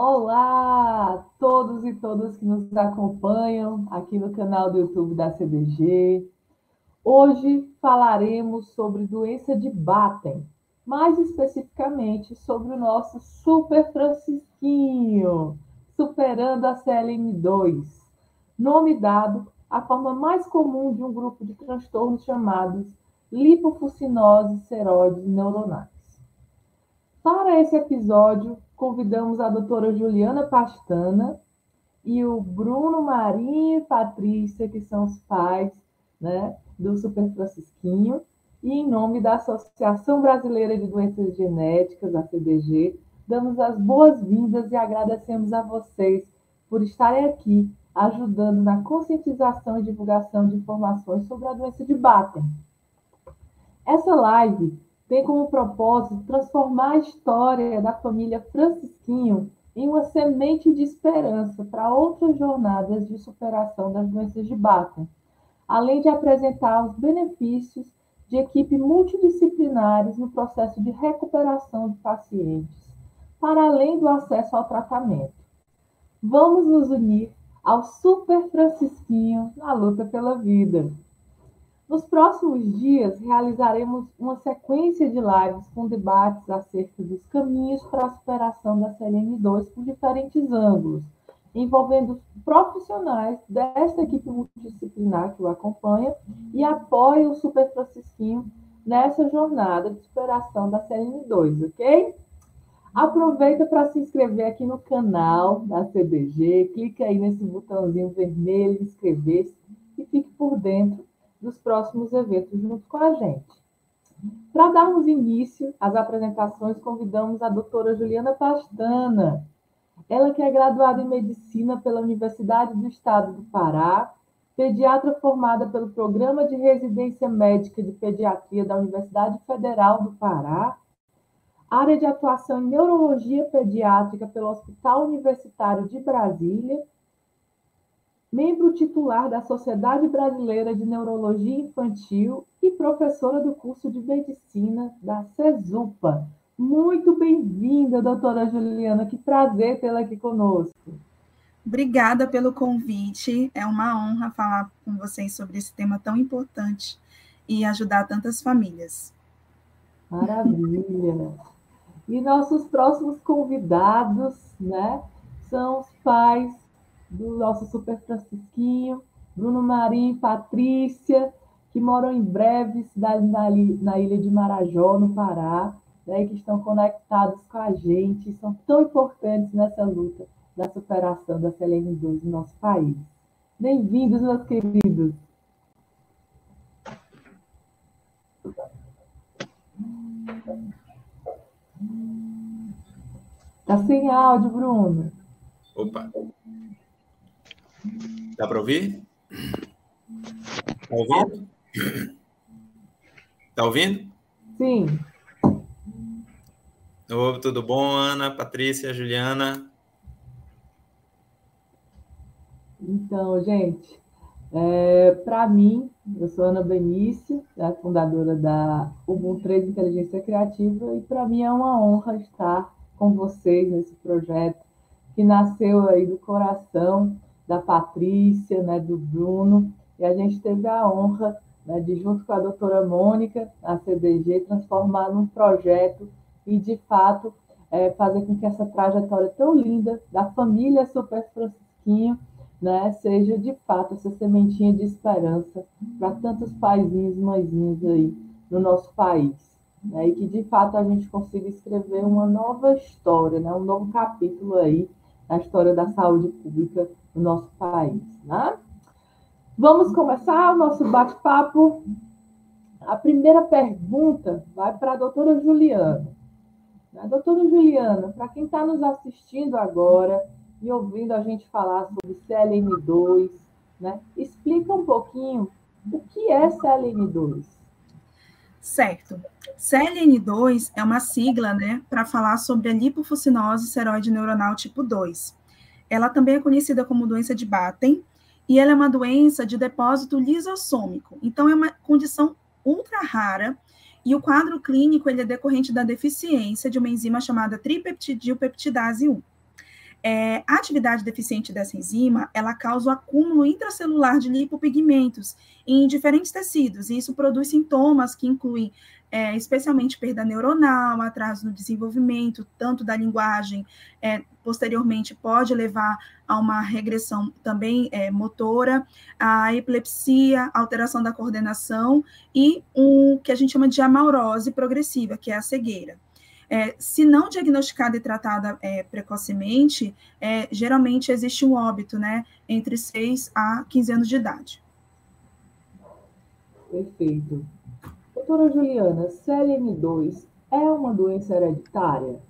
Olá todos e todas que nos acompanham aqui no canal do YouTube da CBG. Hoje falaremos sobre doença de Batten, mais especificamente sobre o nosso Super Francisquinho, superando a CLM2, nome dado à forma mais comum de um grupo de transtornos chamados lipofucinose seróides neuronais. Para esse episódio, convidamos a doutora Juliana Pastana e o Bruno Marinho e Patrícia, que são os pais né, do Super Francisquinho, e em nome da Associação Brasileira de Doenças Genéticas, a CDG, damos as boas-vindas e agradecemos a vocês por estarem aqui ajudando na conscientização e divulgação de informações sobre a doença de Batten. Essa live tem como propósito transformar a história da família Francisquinho em uma semente de esperança para outras jornadas de superação das doenças de Batten, além de apresentar os benefícios de equipe multidisciplinares no processo de recuperação de pacientes, para além do acesso ao tratamento. Vamos nos unir ao Super Francisquinho na luta pela vida. Nos próximos dias, realizaremos uma sequência de lives com debates acerca dos caminhos para a superação da CLM2 por diferentes ângulos, envolvendo profissionais desta equipe multidisciplinar que o acompanha e apoia o Super Francisquinho nessa jornada de superação da CLM2, ok? Aproveita para se inscrever aqui no canal da CBG, clica aí nesse botãozinho vermelho, inscrever-se e fique por dentro dos próximos eventos junto com a gente. Para darmos início às apresentações, convidamos a doutora Juliana Pastana, ela que é graduada em Medicina pela Universidade do Estado do Pará, pediatra formada pelo Programa de Residência Médica de Pediatria da Universidade Federal do Pará, área de atuação em Neurologia Pediátrica pelo Hospital Universitário de Brasília membro titular da Sociedade Brasileira de Neurologia Infantil e professora do curso de Medicina da CESUPA. Muito bem-vinda, doutora Juliana, que prazer tê-la aqui conosco. Obrigada pelo convite, é uma honra falar com vocês sobre esse tema tão importante e ajudar tantas famílias. Maravilha! E nossos próximos convidados, né, são os pais do nosso Super Francisquinho, Bruno Marinho e Patrícia, que moram em breve cidade na, na ilha de Marajó, no Pará, né, que estão conectados com a gente, são tão importantes nessa luta da superação da CLN2 no nosso país. Bem-vindos, meus queridos. Tá sem áudio, Bruno. Opa. Dá para ouvir? Está ouvindo? Está ouvindo? Sim. Oi, tudo bom, Ana, Patrícia, Juliana? Então, gente, é, para mim, eu sou Ana Benício, a fundadora da Ubuntu 3 Inteligência Criativa, e para mim é uma honra estar com vocês nesse projeto que nasceu aí do coração da Patrícia, né, do Bruno, e a gente teve a honra né, de, junto com a doutora Mônica, a CDG, transformar num projeto e, de fato, é, fazer com que essa trajetória tão linda da família Super Francisquinho né, seja, de fato, essa sementinha de esperança para tantos paizinhos mãezinhos aí no nosso país. Né, e que, de fato, a gente consiga escrever uma nova história, né, um novo capítulo aí na história da saúde pública no nosso país. Né? Vamos começar o nosso bate-papo. A primeira pergunta vai para a doutora Juliana. A doutora Juliana, para quem está nos assistindo agora e ouvindo a gente falar sobre CLM2, né, explica um pouquinho o que é CLM2. Certo. CLN2 é uma sigla né, para falar sobre a lipofucinose seroide neuronal tipo 2. Ela também é conhecida como doença de Batten e ela é uma doença de depósito lisossômico. Então, é uma condição ultra rara e o quadro clínico ele é decorrente da deficiência de uma enzima chamada tripeptidilpeptidase 1. É, a atividade deficiente dessa enzima, ela causa o acúmulo intracelular de lipopigmentos em diferentes tecidos, e isso produz sintomas que incluem é, especialmente perda neuronal, atraso no desenvolvimento, tanto da linguagem, é, posteriormente pode levar a uma regressão também é, motora, a epilepsia, alteração da coordenação e um que a gente chama de amaurose progressiva, que é a cegueira. É, se não diagnosticada e tratada é, precocemente, é, geralmente existe um óbito, né, entre 6 a 15 anos de idade. Perfeito. Doutora Juliana, CLM2 é uma doença hereditária?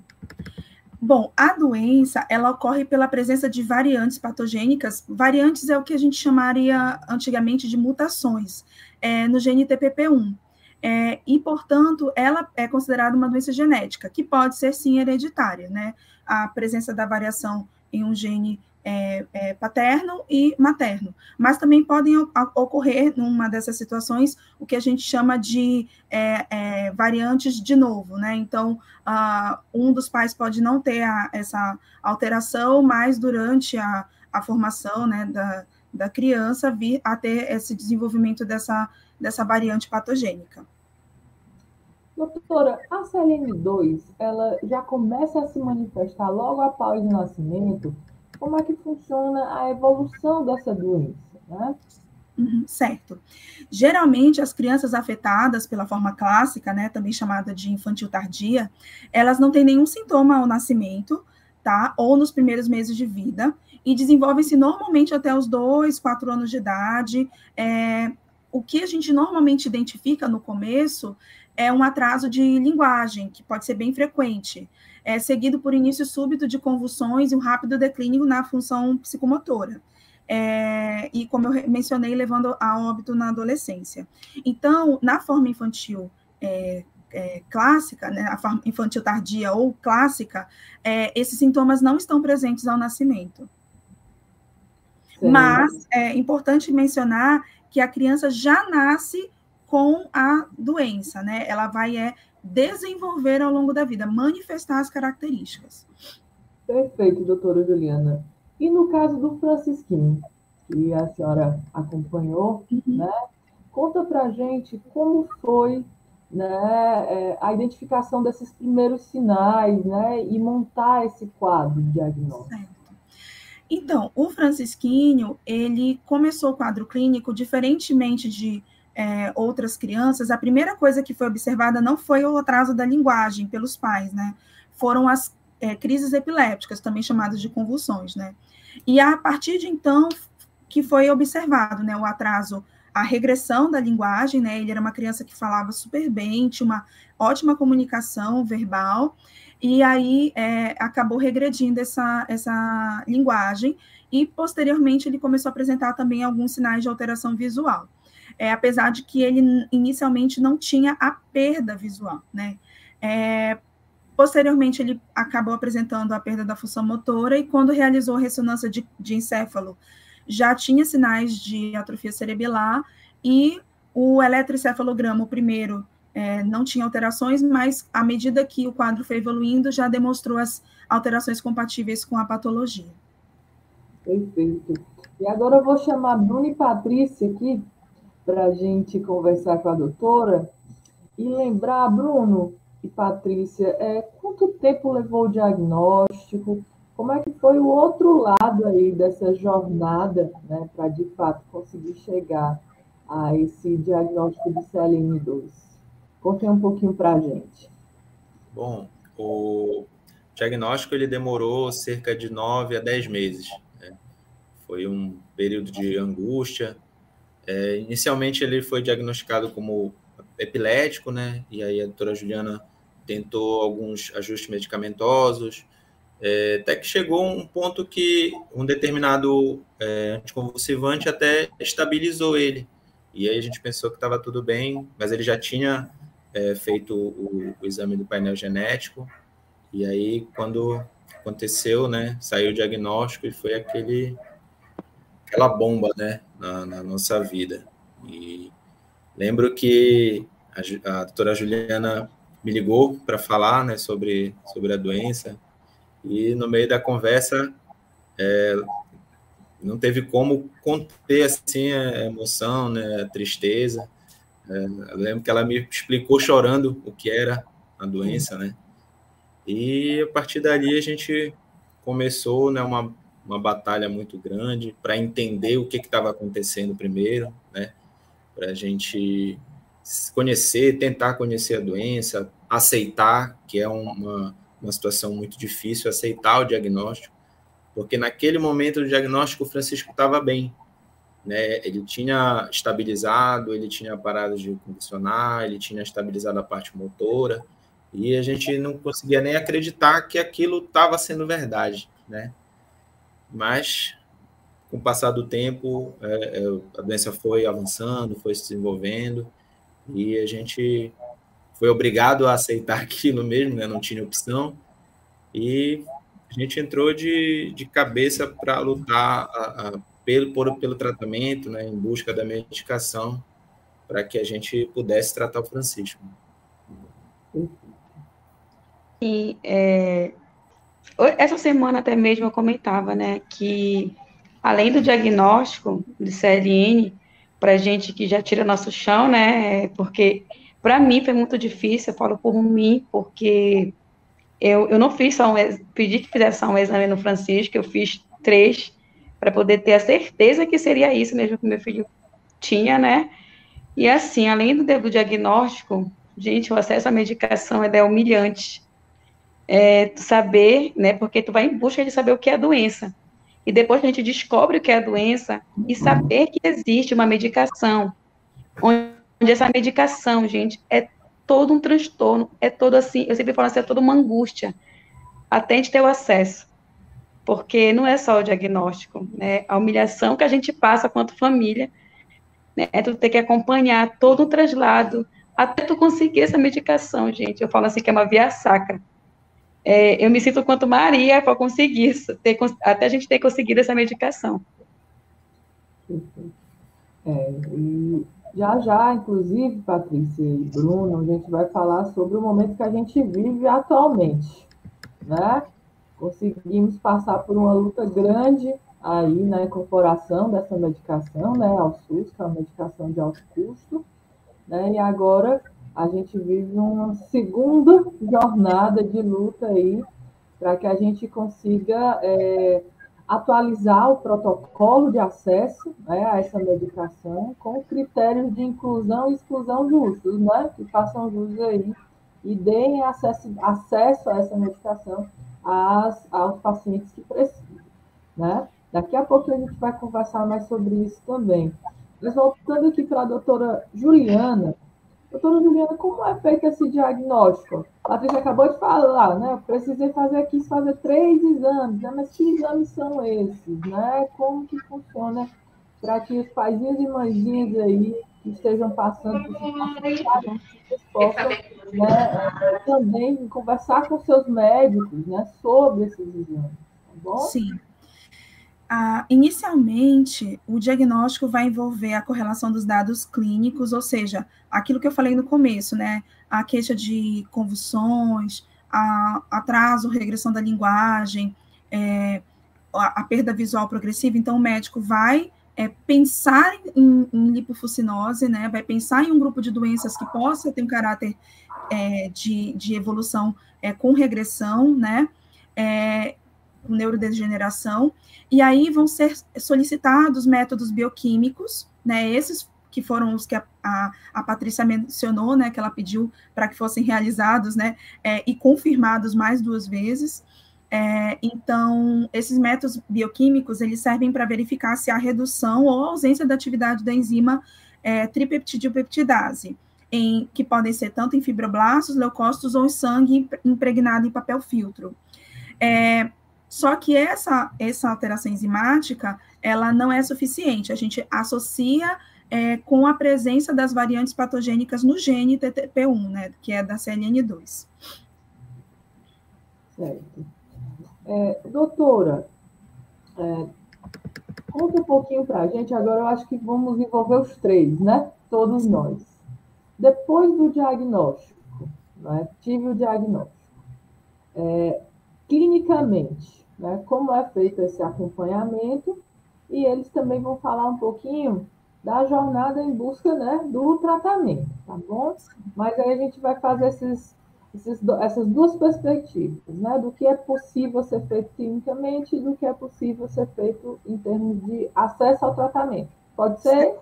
Bom, a doença, ela ocorre pela presença de variantes patogênicas. Variantes é o que a gente chamaria antigamente de mutações é, no gene TPP1. É, e, portanto, ela é considerada uma doença genética, que pode ser sim hereditária, né? A presença da variação em um gene é, é, paterno e materno. Mas também podem ocorrer, numa dessas situações, o que a gente chama de é, é variantes de novo, né? Então, uh, um dos pais pode não ter a, essa alteração, mas durante a, a formação né, da, da criança vir a ter esse desenvolvimento dessa dessa variante patogênica. Doutora, a CLN2, ela já começa a se manifestar logo após o nascimento? Como é que funciona a evolução dessa doença, né? Uhum, certo. Geralmente, as crianças afetadas pela forma clássica, né, também chamada de infantil tardia, elas não têm nenhum sintoma ao nascimento, tá? Ou nos primeiros meses de vida, e desenvolvem-se normalmente até os dois, quatro anos de idade. É, o que a gente normalmente identifica no começo é um atraso de linguagem, que pode ser bem frequente, é, seguido por início súbito de convulsões e um rápido declínio na função psicomotora. É, e, como eu mencionei, levando a óbito na adolescência. Então, na forma infantil é, é, clássica, né, a forma infantil tardia ou clássica, é, esses sintomas não estão presentes ao nascimento. Sim. Mas é importante mencionar que a criança já nasce com a doença, né? Ela vai é, desenvolver ao longo da vida, manifestar as características. Perfeito, doutora Juliana. E no caso do Francisquinho, que a senhora acompanhou, uhum. né? Conta pra gente como foi né, é, a identificação desses primeiros sinais, né? E montar esse quadro diagnóstico. Certo. Então, o Francisquinho, ele começou o quadro clínico diferentemente de é, outras crianças. A primeira coisa que foi observada não foi o atraso da linguagem pelos pais, né? Foram as é, crises epilépticas, também chamadas de convulsões, né? E a partir de então que foi observado, né, o atraso, a regressão da linguagem, né? Ele era uma criança que falava super bem, tinha uma ótima comunicação verbal, e aí é, acabou regredindo essa, essa linguagem, e posteriormente ele começou a apresentar também alguns sinais de alteração visual, é, apesar de que ele inicialmente não tinha a perda visual, né? É, posteriormente ele acabou apresentando a perda da função motora, e quando realizou a ressonância de, de encéfalo, já tinha sinais de atrofia cerebelar, e o eletroencefalograma, o primeiro, é, não tinha alterações, mas à medida que o quadro foi evoluindo, já demonstrou as alterações compatíveis com a patologia. Perfeito. E agora eu vou chamar Bruno e Patrícia aqui para a gente conversar com a doutora e lembrar, Bruno e Patrícia, é, quanto tempo levou o diagnóstico? Como é que foi o outro lado aí dessa jornada, né, para de fato conseguir chegar a esse diagnóstico de CLM2? Conte um pouquinho para a gente. Bom, o diagnóstico ele demorou cerca de nove a dez meses. Né? Foi um período de angústia. É, inicialmente ele foi diagnosticado como epilético, né? E aí a doutora Juliana tentou alguns ajustes medicamentosos, é, até que chegou um ponto que um determinado é, anticonvulsivante até estabilizou ele. E aí a gente pensou que estava tudo bem, mas ele já tinha é, feito o, o, exame do painel genético, e aí quando aconteceu, né, saiu o diagnóstico e foi aquele, aquela bomba, né, na, na nossa vida. E lembro que a, a doutora Juliana me ligou para falar, né, sobre, sobre a doença, E no meio da conversa, é, não teve como conter assim a emoção, né, a tristeza. É, eu lembro que ela me explicou chorando o que era a doença, né? E a partir dali a gente começou, né, uma, uma batalha muito grande para entender o que estava acontecendo primeiro, né? Para a gente conhecer, tentar conhecer a doença, aceitar que é uma, uma situação muito difícil, aceitar o diagnóstico, porque naquele momento do diagnóstico o Francisco estava bem, né? Ele tinha estabilizado, ele tinha parado de condicionar, ele tinha estabilizado a parte motora, e a gente não conseguia nem acreditar que aquilo estava sendo verdade, né? Mas com o passar do tempo, é, é, a doença foi avançando, foi se desenvolvendo, e a gente foi obrigado a aceitar aquilo mesmo, né? Não tinha opção, e a gente entrou de, de cabeça para lutar a, a, pelo, por, pelo tratamento, né, em busca da medicação, para que a gente pudesse tratar o Francisco. E é, essa semana até mesmo eu comentava, né, que além do diagnóstico de CLN, para gente que já tira nosso chão, né, porque para mim foi muito difícil, eu falo por mim, porque eu, eu não fiz só um, pedi que fizesse só um exame no Francisco, eu fiz três, para poder ter a certeza que seria isso mesmo que meu filho tinha, né? E assim, além do, do diagnóstico, gente, o acesso à medicação é humilhante. É, saber, né? Porque tu vai em busca de saber o que é a doença. E depois a gente descobre o que é a doença e saber que existe uma medicação, onde essa medicação, gente, é todo um transtorno, é todo assim, eu sempre falo assim, é toda uma angústia, até a gente ter o acesso, porque não é só o diagnóstico, né, a humilhação que a gente passa quanto família, né, é tu ter que acompanhar todo o traslado, até tu conseguir essa medicação, gente, eu falo assim que é uma via sacra, é, eu me sinto quanto Maria para conseguir ter, até a gente ter conseguido essa medicação. É, e já já, inclusive, Patrícia e Bruno, a gente vai falar sobre o momento que a gente vive atualmente, né? Conseguimos passar por uma luta grande aí na incorporação dessa medicação, né, ao SUS, que é uma medicação de alto custo, né? E agora a gente vive uma segunda jornada de luta aí para que a gente consiga é, atualizar o protocolo de acesso né, a essa medicação com critérios de inclusão e exclusão justos, né, que façam jus aí e deem acesso, acesso a essa medicação às, aos pacientes que precisam. Né? Daqui a pouco a gente vai conversar mais sobre isso também. Mas voltando aqui para a doutora Juliana, Doutora Juliana, como é feito esse diagnóstico? A Patrícia acabou de falar, né? Eu precisei fazer aqui, fazer três exames, né? mas que exames são esses, né? Como que funciona para que os paizinhos e mãezinhas aí que estejam passando por situações possam né, também conversar com seus médicos né, sobre esses exames, tá bom? Sim. Ah, inicialmente, o diagnóstico vai envolver a correlação dos dados clínicos, ou seja, aquilo que eu falei no começo, né? A queixa de convulsões, a atraso, regressão da linguagem, é, a, a, perda visual progressiva. Então, o médico vai é, pensar em, em lipofucinose, né? Vai pensar em um grupo de doenças que possa ter um caráter é, de, de evolução é, com regressão, né? Com neurodegeneração, e aí vão ser solicitados métodos bioquímicos, né, esses que foram os que a, a, a Patrícia mencionou, né, que ela pediu para que fossem realizados, né, é, e confirmados mais duas vezes. É, então, esses métodos bioquímicos, eles servem para verificar se há redução ou ausência da atividade da enzima é, tripeptidilpeptidase, em, que podem ser tanto em fibroblastos, leucócitos ou em sangue impregnado em papel filtro. É, só que essa, essa alteração enzimática, ela não é suficiente. A gente associa é, com a presença das variantes patogênicas no gene TTP1, né, que é da CLN2. Certo. É, doutora, é, conta um pouquinho para a gente, agora eu acho que vamos envolver os três, né? Todos nós. Depois do diagnóstico, né? tive o diagnóstico. É, clinicamente, né? Como é feito esse acompanhamento e eles também vão falar um pouquinho da jornada em busca né, do tratamento, tá bom? Mas aí a gente vai fazer esses, esses, essas duas perspectivas, né? Do que é possível ser feito clinicamente e do que é possível ser feito em termos de acesso ao tratamento. Pode ser?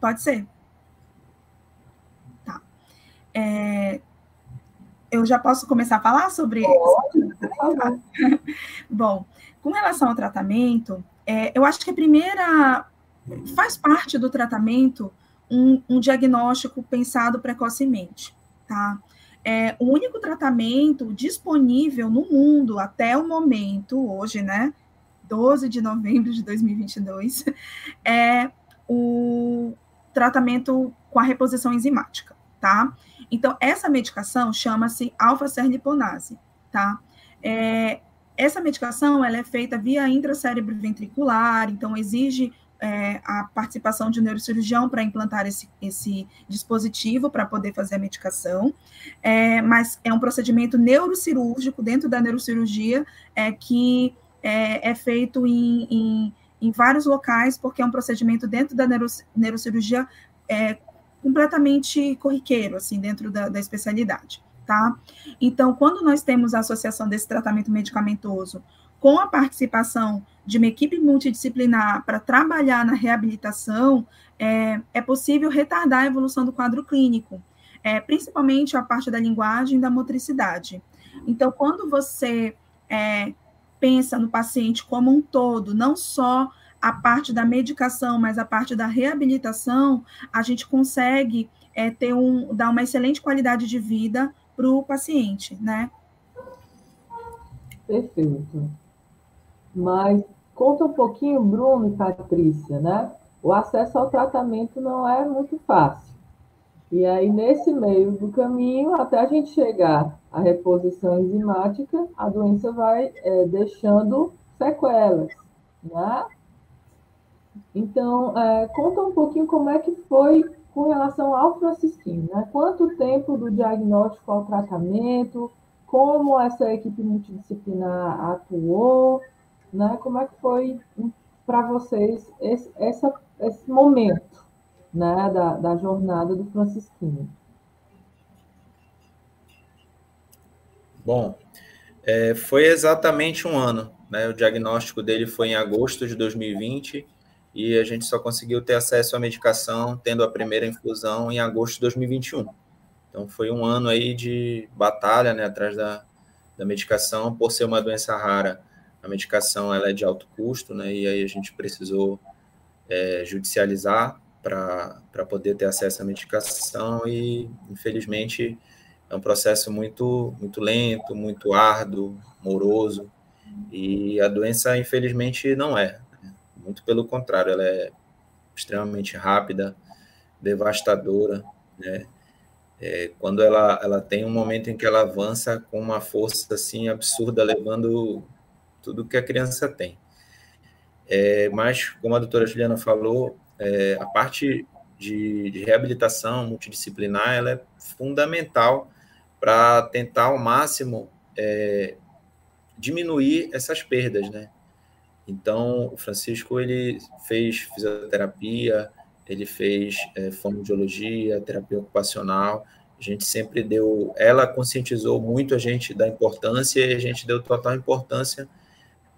Pode ser. Tá. É, eu já posso começar a falar sobre favor. Bom, com relação ao tratamento, é, eu acho que a primeira faz parte do tratamento um, um diagnóstico pensado precocemente, tá? É, o único tratamento disponível no mundo até o momento, hoje, né, 12 de novembro de 2022, é o tratamento com a reposição enzimática, tá? Então, essa medicação chama-se alfa-serliponase, tá? É, essa medicação, ela é feita via intracérebro ventricular, então exige é, a participação de um neurocirurgião para implantar esse, esse dispositivo para poder fazer a medicação, é, mas é um procedimento neurocirúrgico dentro da neurocirurgia é, que é, é feito em, em, em, vários locais, porque é um procedimento dentro da neuro, neurocirurgia é, completamente corriqueiro, assim, dentro da, da especialidade, tá? Então, quando nós temos a associação desse tratamento medicamentoso com a participação de uma equipe multidisciplinar para trabalhar na reabilitação, é, é, possível retardar a evolução do quadro clínico, é, principalmente a parte da linguagem e da motricidade. Então, quando você é, pensa no paciente como um todo, não só a parte da medicação, mas a parte da reabilitação, a gente consegue é, ter um, dar uma excelente qualidade de vida para o paciente, né? Perfeito. Mas conta um pouquinho, Bruno e Patrícia, né? O acesso ao tratamento não é muito fácil. E aí, nesse meio do caminho, até a gente chegar à reposição enzimática, a doença vai é, deixando sequelas, né? Então, é, conta um pouquinho como é que foi com relação ao francisquinho, né? Quanto tempo do diagnóstico ao tratamento, como essa equipe multidisciplinar atuou, né? Como é que foi para vocês esse, essa, esse momento, né, da, da jornada do francisquinho? Bom, é, foi exatamente um ano, né? O diagnóstico dele foi em agosto de 2020 e a gente só conseguiu ter acesso à medicação tendo a primeira infusão em agosto de 2021. Então foi um ano aí de batalha, né, atrás da, da medicação, por ser uma doença rara. A medicação ela é de alto custo, né, e aí a gente precisou é, judicializar para poder ter acesso à medicação e, infelizmente, é um processo muito, muito lento, muito árduo, moroso, e a doença, infelizmente, não é. Muito pelo contrário, ela é extremamente rápida, devastadora, né? É, quando ela, ela tem um momento em que ela avança com uma força assim absurda, levando tudo que a criança tem. É, mas, como a doutora Juliana falou, é, a parte de, de, reabilitação multidisciplinar ela é fundamental para tentar ao máximo é, diminuir essas perdas, né? Então, o Francisco ele fez fisioterapia, ele fez é, fonoaudiologia, terapia ocupacional. A gente sempre deu, ela conscientizou muito a gente da importância e a gente deu total importância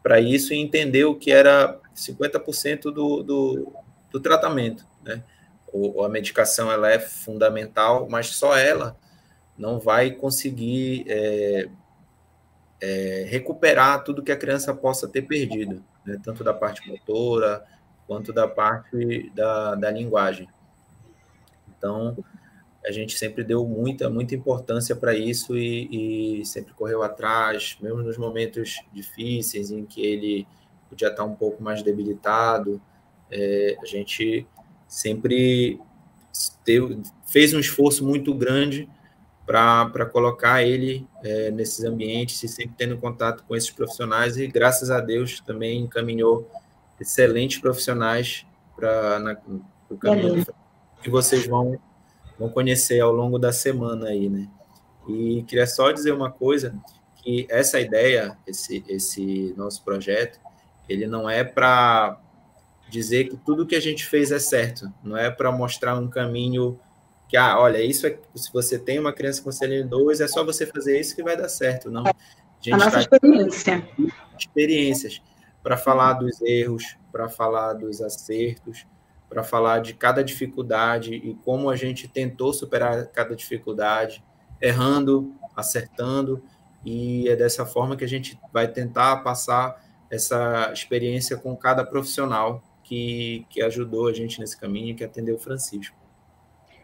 para isso e entendeu que era 50% do, do, do tratamento, né? O, a medicação ela é fundamental, mas só ela não vai conseguir é, é, recuperar tudo que a criança possa ter perdido né, tanto da parte motora quanto da parte da, da linguagem. Então, a gente sempre deu muita, muita importância para isso e, e, sempre correu atrás, mesmo nos momentos difíceis em que ele podia estar um pouco mais debilitado, é, a gente sempre teve, fez um esforço muito grande para colocar ele é, nesses ambientes e sempre tendo contato com esses profissionais. E graças a Deus também encaminhou excelentes profissionais para o caminho que vocês vão, vão conhecer ao longo da semana aí, né? E queria só dizer uma coisa, que essa ideia, esse, esse nosso projeto, ele não é para dizer que tudo que a gente fez é certo, não é para mostrar um caminho que, ah, olha, isso é, se você tem uma criança com CLN2, é só você fazer isso que vai dar certo, não. A, gente a nossa tá experiência. Experiências, para falar dos erros, para falar dos acertos, para falar de cada dificuldade e como a gente tentou superar cada dificuldade, errando, acertando, e é dessa forma que a gente vai tentar passar essa experiência com cada profissional que, que ajudou a gente nesse caminho, que atendeu o Francisco.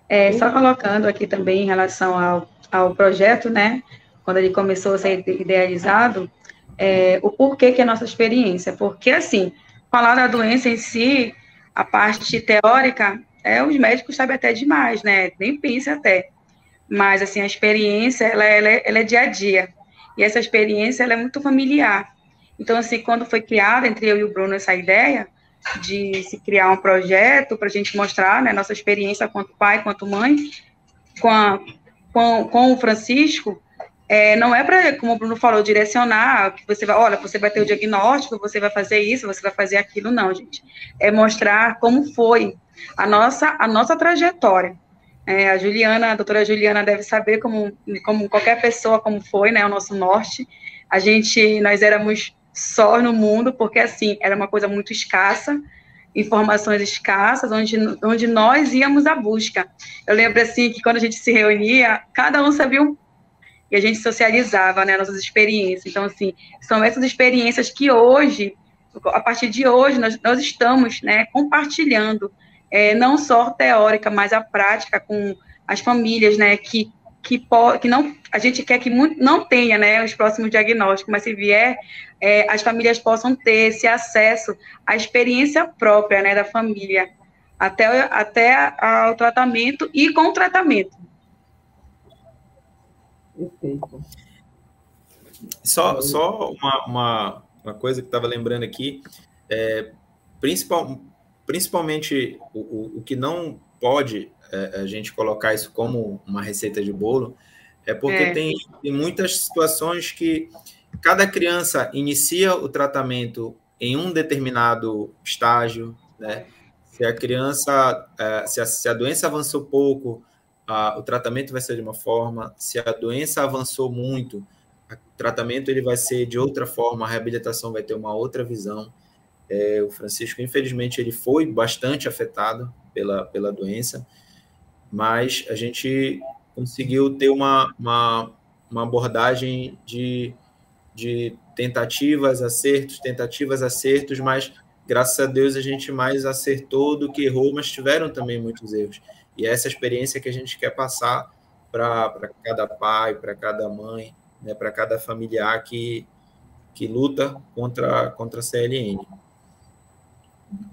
É, só colocando aqui também em relação ao, ao projeto, né, quando ele começou a ser idealizado, é, o porquê que é a nossa experiência, porque, assim, falar da doença em si, a parte teórica, é, os médicos sabem até demais, né, nem pensa até, mas, assim, a experiência, ela, ela, é, ela é dia a dia, e essa experiência, ela é muito familiar, então, assim, quando foi criada entre eu e o Bruno essa ideia de se criar um projeto para a gente mostrar né, nossa experiência quanto pai, quanto mãe, com, a, com, com o Francisco, é, não é para, como o Bruno falou, direcionar, que você vai, olha, você vai ter o diagnóstico, você vai fazer isso, você vai fazer aquilo, não, gente. É mostrar como foi a nossa, a nossa trajetória. É, a Juliana, a doutora Juliana deve saber como, como qualquer pessoa, como foi, né, o nosso norte. A gente, nós éramos só no mundo, porque assim, era uma coisa muito escassa, informações escassas, onde, onde nós íamos à busca. Eu lembro assim que quando a gente se reunia, cada um sabia um e a gente socializava, né, nossas experiências. Então, assim, são essas experiências que hoje, a partir de hoje, nós, nós estamos, né, compartilhando, é, não só teórica, mas a prática com as famílias, né, que que, que não, a gente quer que muito, não tenha né, os próximos diagnósticos, mas se vier, é, as famílias possam ter esse acesso à experiência própria né, da família, até, até ao tratamento e com o tratamento. Perfeito. Só, só uma, uma, uma coisa que estava lembrando aqui, é, principal, principalmente o, o, o que não pode é, a gente colocar isso como uma receita de bolo, é porque é. Tem, tem muitas situações que cada criança inicia o tratamento em um determinado estágio, né? Se a criança, é, se a, se a doença avançou pouco, a, o tratamento vai ser de uma forma. Se a doença avançou muito, o tratamento ele vai ser de outra forma, a reabilitação vai ter uma outra visão. É, o Francisco, infelizmente, ele foi bastante afetado pela, pela doença, mas a gente conseguiu ter uma, uma, uma abordagem de, de tentativas, acertos, tentativas, acertos, mas graças a Deus a gente mais acertou do que errou, mas tiveram também muitos erros. E é essa experiência que a gente quer passar para cada pai, para cada mãe, né, para cada familiar que, que luta contra, contra a CLN.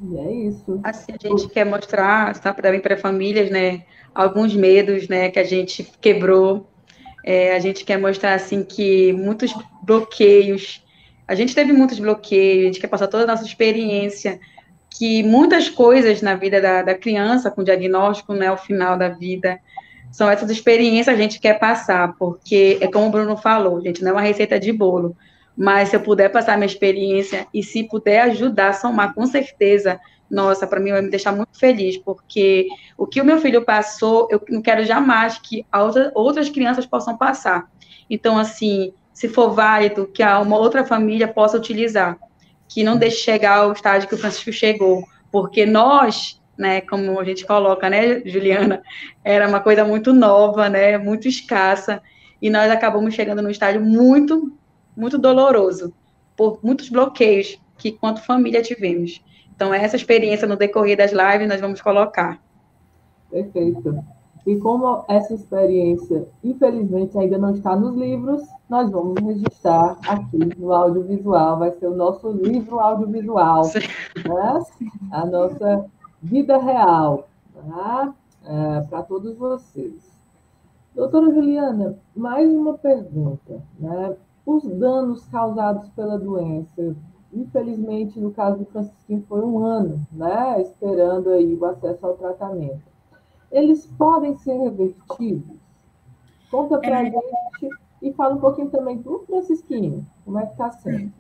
E é isso. Assim, a gente quer mostrar, também para famílias, né, alguns medos, né, que a gente quebrou. É, a gente quer mostrar, assim, que muitos bloqueios, a gente teve muitos bloqueios, a gente quer passar toda a nossa experiência, que muitas coisas na vida da, da criança com diagnóstico, né, ao final da vida, são essas experiências que a gente quer passar, porque é como o Bruno falou, gente, não é uma receita de bolo, mas se eu puder passar minha experiência e se puder ajudar, somar com certeza nossa, para mim vai me deixar muito feliz, porque o que o meu filho passou, eu não quero jamais que outra, outras crianças possam passar. Então, assim, se for válido, que uma outra família possa utilizar, que não deixe chegar ao estágio que o Francisco chegou, porque nós, né, como a gente coloca, né, Juliana, era uma coisa muito nova, né, muito escassa, e nós acabamos chegando num estágio muito, muito doloroso, por muitos bloqueios que, quanto família, tivemos. Então, essa experiência no decorrer das lives nós vamos colocar. Perfeito. E como essa experiência, infelizmente, ainda não está nos livros, nós vamos registrar aqui no audiovisual. Vai ser o nosso livro audiovisual, né? a nossa vida real, tá? é, para todos vocês. Doutora Juliana, mais uma pergunta. Né? Os danos causados pela doença Infelizmente, no caso do Francisquinho, foi um ano, né? Esperando aí o acesso ao tratamento. Eles podem ser revertidos? Conta para é. gente e fala um pouquinho também do Francisquinho, como é que está sendo.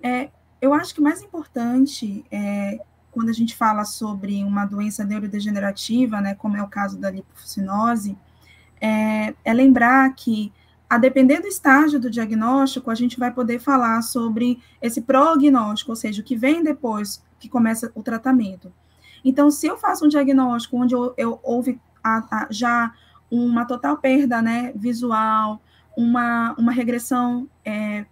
É, eu acho que o mais importante é quando a gente fala sobre uma doença neurodegenerativa, né, como é o caso da lipofucinose, é, é lembrar que a depender do estágio do diagnóstico, a gente vai poder falar sobre esse prognóstico, ou seja, o que vem depois que começa o tratamento. Então, se eu faço um diagnóstico onde eu, eu houve a, a, já uma total perda né, visual, uma, uma regressão é,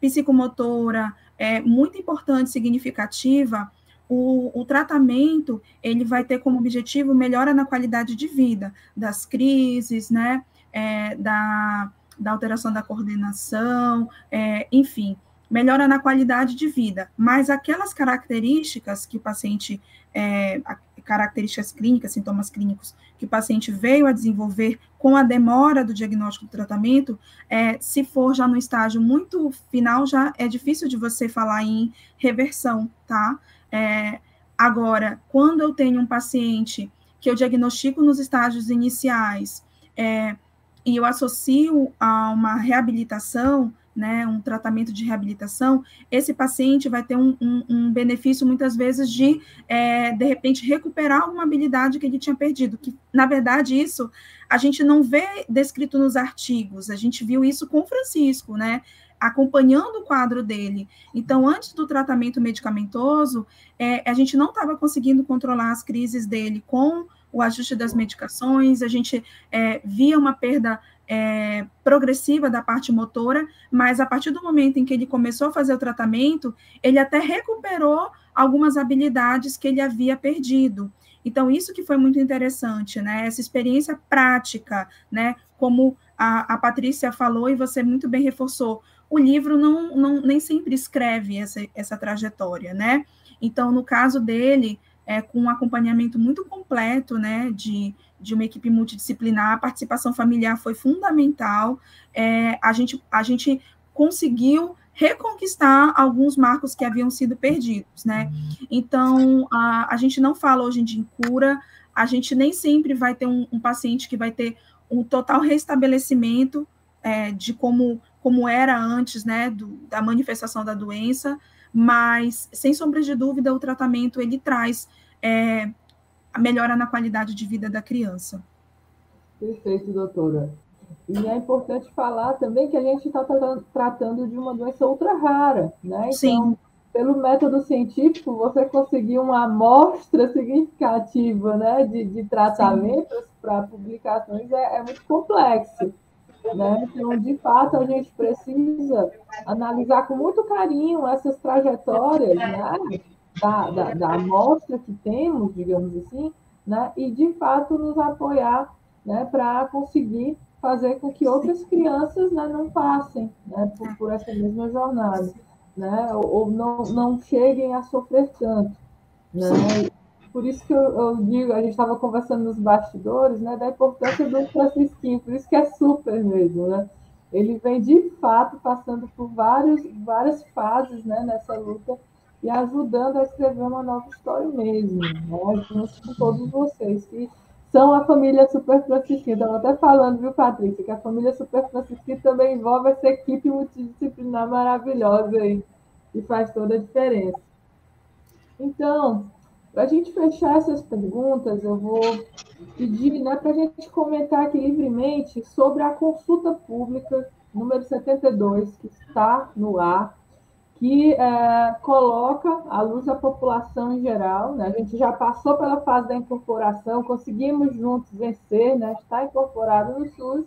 psicomotora é, muito importante, significativa, o, o, tratamento ele vai ter como objetivo melhora na qualidade de vida das crises, né, é, da, da alteração da coordenação, é, enfim, melhora na qualidade de vida. Mas aquelas características que o paciente, é, características clínicas, sintomas clínicos que o paciente veio a desenvolver com a demora do diagnóstico do tratamento, é, se for já no estágio muito final, já é difícil de você falar em reversão, tá? É, agora, quando eu tenho um paciente que eu diagnostico nos estágios iniciais, é, e eu associo a uma reabilitação, né, um tratamento de reabilitação, esse paciente vai ter um, um, um benefício muitas vezes de, é, de repente, recuperar alguma habilidade que ele tinha perdido, que, na verdade, isso a gente não vê descrito nos artigos, a gente viu isso com o Francisco, né, acompanhando o quadro dele. Então, antes do tratamento medicamentoso, é, a gente não estava conseguindo controlar as crises dele com o ajuste das medicações, a gente é, via uma perda é, progressiva da parte motora, mas a partir do momento em que ele começou a fazer o tratamento, ele até recuperou algumas habilidades que ele havia perdido. Então, isso que foi muito interessante, né? Essa experiência prática, né? Como a, a Patrícia falou e você muito bem reforçou, o livro não, não nem sempre escreve essa, essa trajetória, né? Então, no caso dele, é, com um acompanhamento muito completo, né, de, de uma equipe multidisciplinar, a participação familiar foi fundamental, é, a, gente, a gente conseguiu reconquistar alguns marcos que haviam sido perdidos, né, então, a, a gente não fala hoje em dia em cura, a gente nem sempre vai ter um, um paciente que vai ter um total restabelecimento é, de como, como era antes, né, do, da manifestação da doença, mas, sem sombra de dúvida, o tratamento ele traz é, a melhora na qualidade de vida da criança. Perfeito, doutora. E é importante falar também que a gente está tratando de uma doença ultra rara, né? Então, Sim. pelo método científico, você conseguir uma amostra significativa né, de, de tratamentos para publicações é, é muito complexo. Né? Então, de fato, a gente precisa analisar com muito carinho essas trajetórias né? da, da, da amostra que temos, digamos assim, né? e, de fato, nos apoiar né? para conseguir fazer com que outras crianças né? não passem né? por, por essa mesma jornada, né? ou, ou não, não cheguem a sofrer tanto. Né? Por isso que eu, eu digo, a gente estava conversando nos bastidores, né, da importância do Francisquinho, por isso que é super mesmo, né? Ele vem de fato passando por vários, várias fases né, nessa luta e ajudando a escrever uma nova história mesmo, né, junto com todos vocês, que são a família Super Francisquinha. Estava até falando, viu, Patrícia, que a família Super Francisquinha também envolve essa equipe multidisciplinar maravilhosa aí, que faz toda a diferença. Então, para a gente fechar essas perguntas, eu vou pedir né, para a gente comentar aqui livremente sobre a consulta pública número 72, que está no ar, que é, coloca à luz da população em geral. Né? A gente já passou pela fase da incorporação, conseguimos juntos vencer, né? está incorporado no SUS,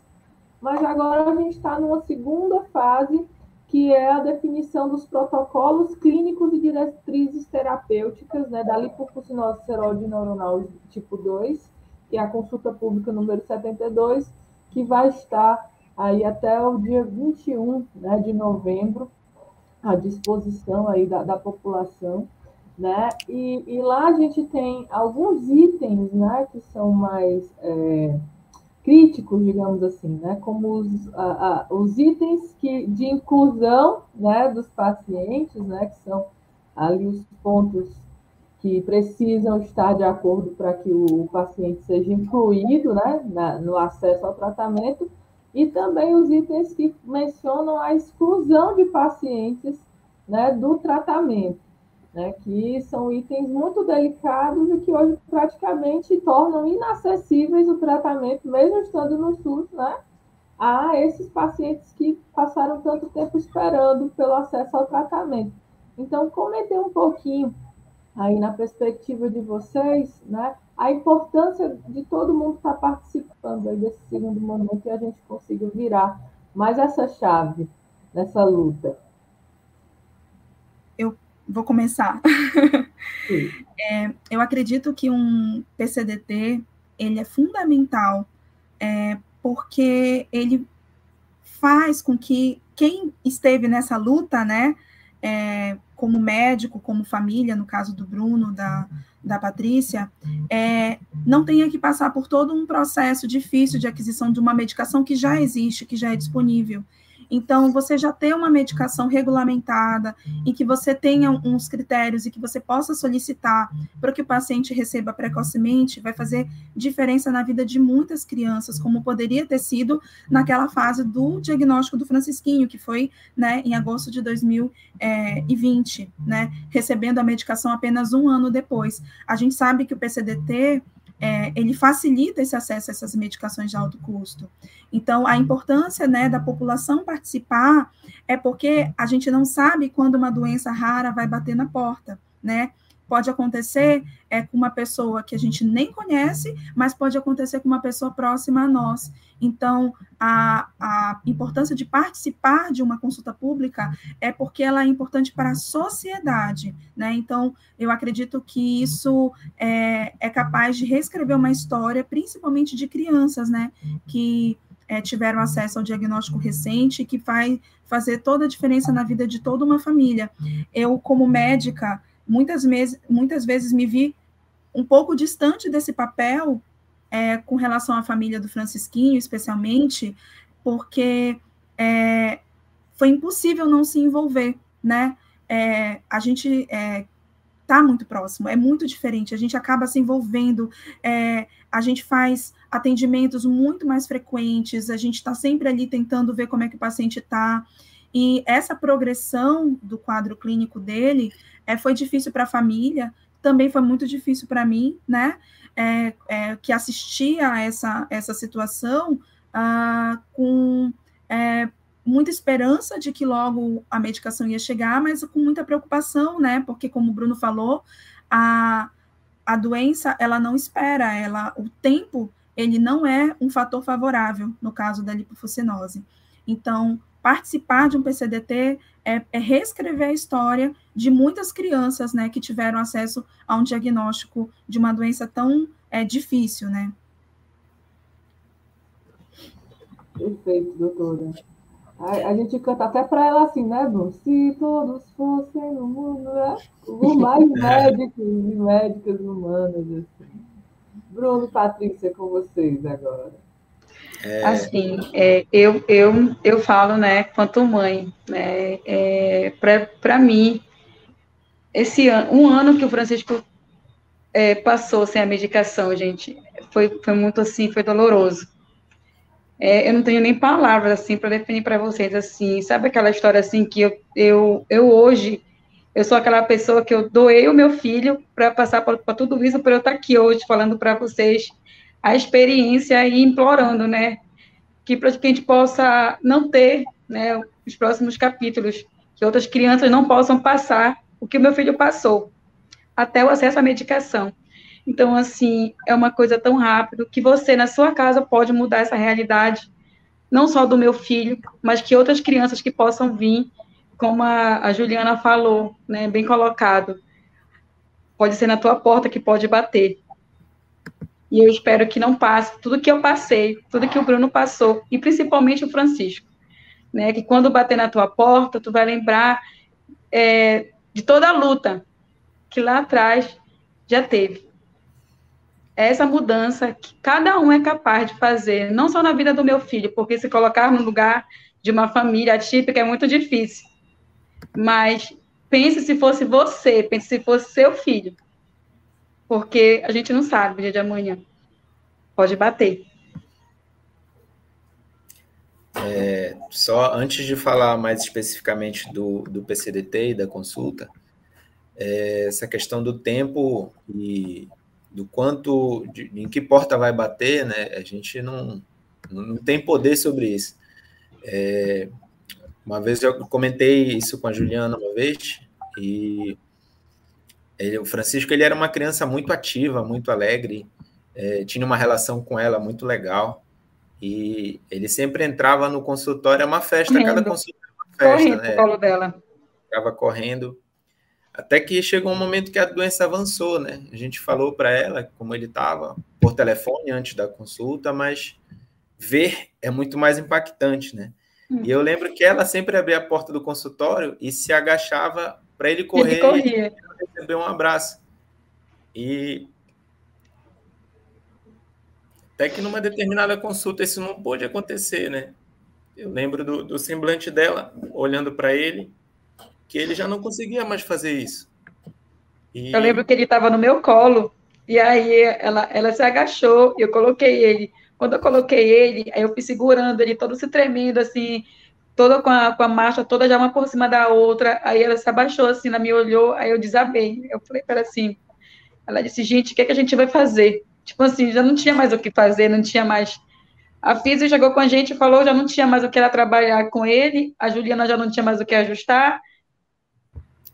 mas agora a gente está numa segunda fase que é a definição dos protocolos clínicos e diretrizes terapêuticas né, da lipofucinose seróide neuronal tipo 2, que é a consulta pública número 72, que vai estar aí até o dia 21 né, de novembro à disposição aí da, da população. Né? E, e, lá a gente tem alguns itens né, que são mais é, críticos, digamos assim, né, como os, a, a, os itens que, de inclusão né, dos pacientes, né, que são ali os pontos que precisam estar de acordo para que o paciente seja incluído né, na, no acesso ao tratamento, e também os itens que mencionam a exclusão de pacientes né, do tratamento, né, que são itens muito delicados e que hoje praticamente tornam inacessíveis o tratamento, mesmo estando no SUS, né, a esses pacientes que passaram tanto tempo esperando pelo acesso ao tratamento. Então, comentei um pouquinho aí na perspectiva de vocês, né, a importância de todo mundo estar participando aí desse segundo momento e a gente consiga virar mais essa chave nessa luta. Vou começar. é, eu acredito que um PCDT ele é fundamental é, porque ele faz com que quem esteve nessa luta, né, é, como médico, como família, no caso do Bruno, da, da Patrícia, é, não tenha que passar por todo um processo difícil de aquisição de uma medicação que já existe, que já é disponível. Então, você já ter uma medicação regulamentada e que você tenha uns critérios e que você possa solicitar para que o paciente receba precocemente, vai fazer diferença na vida de muitas crianças, como poderia ter sido naquela fase do diagnóstico do Francisquinho, que foi né, em agosto de 2020, né, recebendo a medicação apenas um ano depois. A gente sabe que o PCDT é, ele facilita esse acesso a essas medicações de alto custo. Então, a importância né, da população participar é porque a gente não sabe quando uma doença rara vai bater na porta, né? Pode acontecer é, com uma pessoa que a gente nem conhece, mas pode acontecer com uma pessoa próxima a nós. Então, a, a importância de participar de uma consulta pública é porque ela é importante para a sociedade, né? Então, eu acredito que isso é, é capaz de reescrever uma história, principalmente de crianças, né? Que é, tiveram acesso ao diagnóstico recente, que vai fazer toda a diferença na vida de toda uma família. Eu, como médica, muitas, vezes, muitas vezes me vi um pouco distante desse papel é, com relação à família do Francisquinho, especialmente, porque é, foi impossível não se envolver, né? É, a gente está é, muito próximo, é muito diferente, a gente acaba se envolvendo, é, a gente faz atendimentos muito mais frequentes, a gente está sempre ali tentando ver como é que o paciente está, e essa progressão do quadro clínico dele é, foi difícil para a família, também foi muito difícil para mim, né? É, é, que assistia a essa, essa situação ah, com é, muita esperança de que logo a medicação ia chegar, mas com muita preocupação, né? Porque, como o Bruno falou, a, a doença ela não espera, ela, o tempo ele não é um fator favorável no caso da lipofucinose. Então, participar de um PCDT é, é, reescrever a história de muitas crianças, né, que tiveram acesso a um diagnóstico de uma doença tão é, difícil, né? Perfeito, doutora. A, a gente canta até para ela assim, né, Bruno? Se todos fossem no mundo, né? Os mais médicos e médicas humanas, assim. Bruno, Patrícia, com vocês agora. É... Assim, é, eu, eu, eu falo, né, quanto mãe, né, é, para mim, esse ano, um ano que o Francisco é, passou sem a medicação, gente, foi, foi muito assim, foi doloroso. É, eu não tenho nem palavras, assim, para definir para vocês, assim, sabe aquela história, assim, que eu, eu, eu hoje, eu sou aquela pessoa que eu doei o meu filho para passar por tudo isso, para eu estar aqui hoje falando para vocês a experiência e implorando, né, que que a gente possa não ter, né, os próximos capítulos, que outras crianças não possam passar o que o meu filho passou, até o acesso à medicação. Então, assim, é uma coisa tão rápido que você, na sua casa, pode mudar essa realidade, não só do meu filho, mas que outras crianças que possam vir, como a, a Juliana falou, né, bem colocado, pode ser na tua porta que pode bater. E eu espero que não passe tudo que eu passei, tudo que o Bruno passou, e principalmente o Francisco. Né, que quando bater na tua porta, tu vai lembrar é, de toda a luta que lá atrás já teve. É essa mudança que cada um é capaz de fazer, não só na vida do meu filho, porque se colocar no lugar de uma família típica é muito difícil. Mas pense se fosse você, pense se fosse seu filho porque a gente não sabe o dia de amanhã. Pode bater. É, só antes de falar mais especificamente do, do PCDT e da consulta, é, essa questão do tempo e do quanto, de, em que porta vai bater, né? A gente não, não tem poder sobre isso. É, uma vez eu comentei isso com a Juliana uma vez e ele, o Francisco ele era uma criança muito ativa, muito alegre, é, tinha uma relação com ela muito legal e ele sempre entrava no consultório, é uma festa, correndo. cada consultório é uma festa, correndo né? colo dela. Ficava correndo. Até que chegou um momento que a doença avançou, né? A gente falou para ela como ele estava por telefone antes da consulta, mas ver é muito mais impactante, né? Hum. E eu lembro que ela sempre abria a porta do consultório e se agachava para ele correr ele e receber um abraço. E até que numa determinada consulta isso não pôde acontecer, né? Eu lembro do, do semblante dela, olhando para ele, que ele já não conseguia mais fazer isso. E... Eu lembro que ele estava no meu colo, e aí ela, ela se agachou, e eu coloquei ele. Quando eu coloquei ele, aí eu fui segurando ele todo se tremendo, assim, toda com a, com a marcha toda já uma por cima da outra. Aí ela se abaixou assim, ela me olhou, aí eu desabei. Eu falei para ela assim, ela disse, gente, o que, é que a gente vai fazer? Tipo assim, já não tinha mais o que fazer, não tinha mais. A Físio chegou com a gente e falou, já não tinha mais o que era trabalhar com ele, a Juliana já não tinha mais o que ajustar.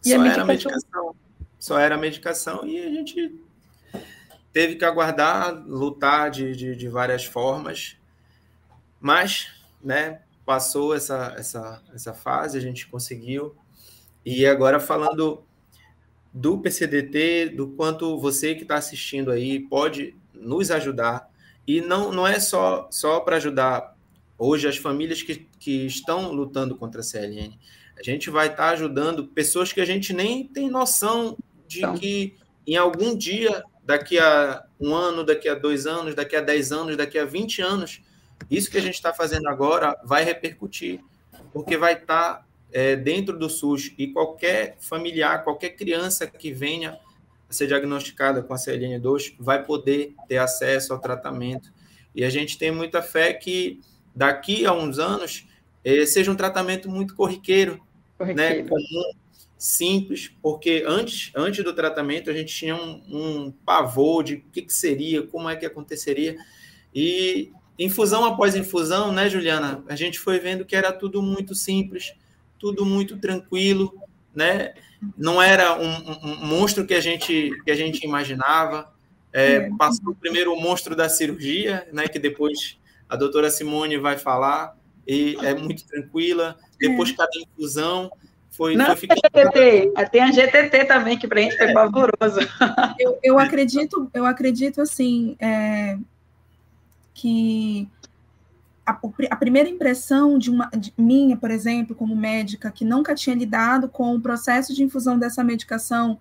E Só a medicação... era medicação. Só era medicação e a gente teve que aguardar, lutar de, de, de várias formas. Mas, né, passou essa, essa, essa fase, a gente conseguiu. E agora falando do PCDT, do quanto você que está assistindo aí pode nos ajudar. E não, não é só, só para ajudar hoje as famílias que, que estão lutando contra a CLN. A gente vai estar tá ajudando pessoas que a gente nem tem noção de então. que em algum dia, daqui a um ano, daqui a dois anos, daqui a dez anos, daqui a vinte anos, isso que a gente está fazendo agora vai repercutir, porque vai estar tá é, dentro do SUS e qualquer familiar, qualquer criança que venha a ser diagnosticada com a CLN2 vai poder ter acesso ao tratamento. E a gente tem muita fé que daqui a uns anos é, seja um tratamento muito corriqueiro, né, corriqueiro. né, comum, simples, porque antes, antes do tratamento a gente tinha um, um pavor de o que, que seria, como é que aconteceria. E infusão após infusão, né, Juliana? A gente foi vendo que era tudo muito simples, tudo muito tranquilo, né? Não era um, um, monstro que a gente que a gente imaginava. É, é, passou primeiro o monstro da cirurgia, né? Que depois a doutora Simone vai falar e é muito tranquila. Depois é. cada infusão foi, Não, foi ficando... GTT, tem a GTT também que para a gente foi pavoroso. Eu, eu acredito, eu acredito assim é, que a, a, primeira impressão de uma de minha, por exemplo, como médica, que nunca tinha lidado com o processo de infusão dessa medicação,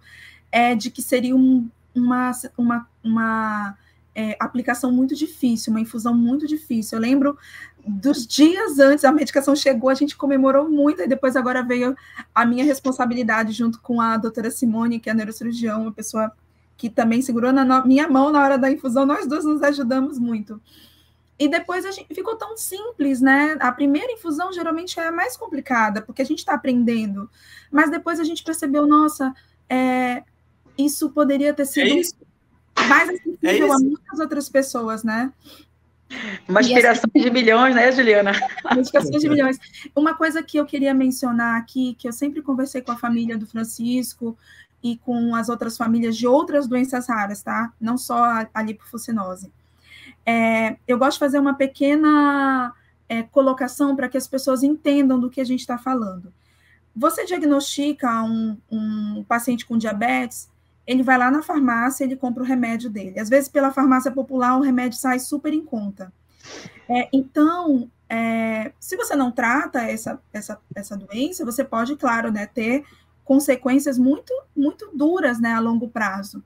é de que seria um, uma, uma, uma é, aplicação muito difícil, uma infusão muito difícil. Eu lembro dos dias antes a medicação chegou, a gente comemorou muito, e depois agora veio a minha responsabilidade junto com a doutora Simone, que é neurocirurgião, uma pessoa que também segurou na minha mão na hora da infusão, nós duas nos ajudamos muito. E depois a gente ficou tão simples, né? A primeira infusão geralmente é a mais complicada, porque a gente está aprendendo. Mas depois a gente percebeu, nossa, é, isso poderia ter sido é mais acessível é a muitas outras pessoas, né? Uma inspiração assim, de milhões, né, Juliana? Inspiração de milhões. Uma coisa que eu queria mencionar aqui, que eu sempre conversei com a família do Francisco e com as outras famílias de outras doenças raras, tá? Não só a, a lipofucinose é, eu gosto de fazer uma pequena é, colocação para que as pessoas entendam do que a gente está falando. Você diagnostica um, um paciente com diabetes, ele vai lá na farmácia, ele compra o remédio dele. Às vezes, pela farmácia popular, o remédio sai super em conta. É, então, é, se você não trata essa, essa, essa doença, você pode, claro, né, ter consequências muito, muito duras né, a longo prazo.